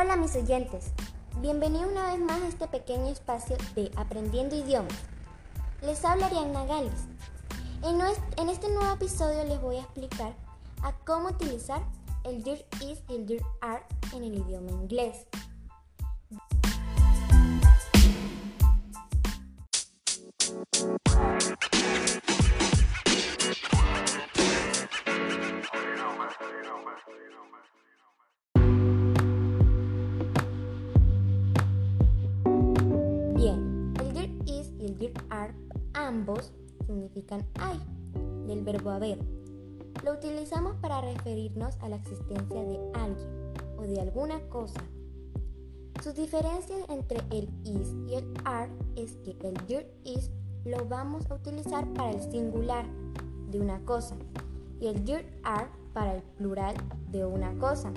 Hola mis oyentes, bienvenidos una vez más a este pequeño espacio de Aprendiendo Idiomas. Les habla Ariana Gales. En, este nuevo episodio les voy a explicar a cómo utilizar el dir is y el dir are en el idioma inglés. El dir are ambos significan hay, del verbo haber. Lo utilizamos para referirnos a la existencia de alguien o de alguna cosa. Sus diferencias entre el is y el are es que el dir is lo vamos a utilizar para el singular de una cosa y el dir are para el plural de una cosa.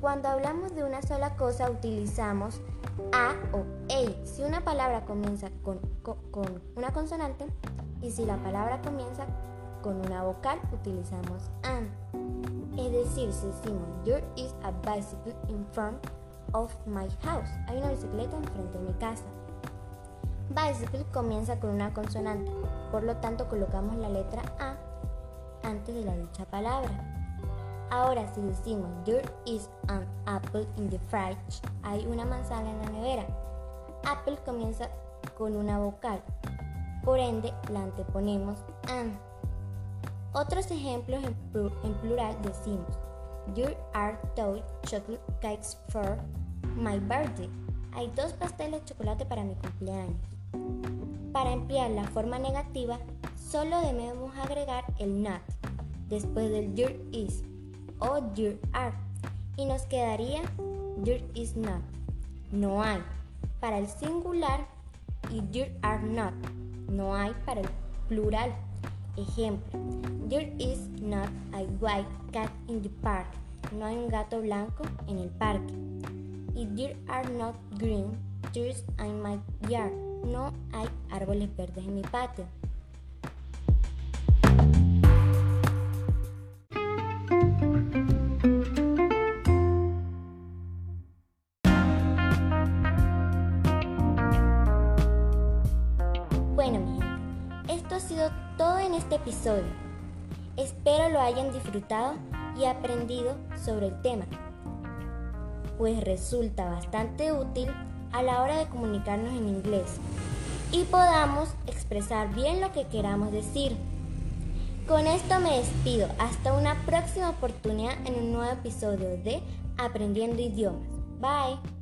Cuando hablamos de una sola cosa utilizamos a o a. Si una palabra comienza con, con, una consonante y si la palabra comienza con una vocal utilizamos an. Es decir, si decimos there is a bicycle in front of my house. Hay una bicicleta enfrente de mi casa. Bicycle comienza con una consonante, por lo tanto colocamos la letra A antes de la dicha palabra. Ahora si decimos there is an apple in the fridge, hay una manzana en la nevera. Apple comienza con una vocal, por ende la anteponemos an. Otros ejemplos en, plural decimos There are two chocolate cakes for my birthday. Hay dos pasteles de chocolate para mi cumpleaños. Para emplear la forma negativa, solo debemos agregar el not después del there is o there are y nos quedaría there is not, no hay para el singular y there are not, no hay para el plural. Ejemplo, there is not a white cat in the park, no hay un gato blanco en el parque. Y there are not green trees in my yard, no hay árboles verdes en mi patio. Esto ha sido todo en este episodio. Espero lo hayan disfrutado y aprendido sobre el tema, pues resulta bastante útil a la hora de comunicarnos en inglés y podamos expresar bien lo que queramos decir. Con esto me despido. Hasta una próxima oportunidad en un nuevo episodio de Aprendiendo Idiomas. Bye.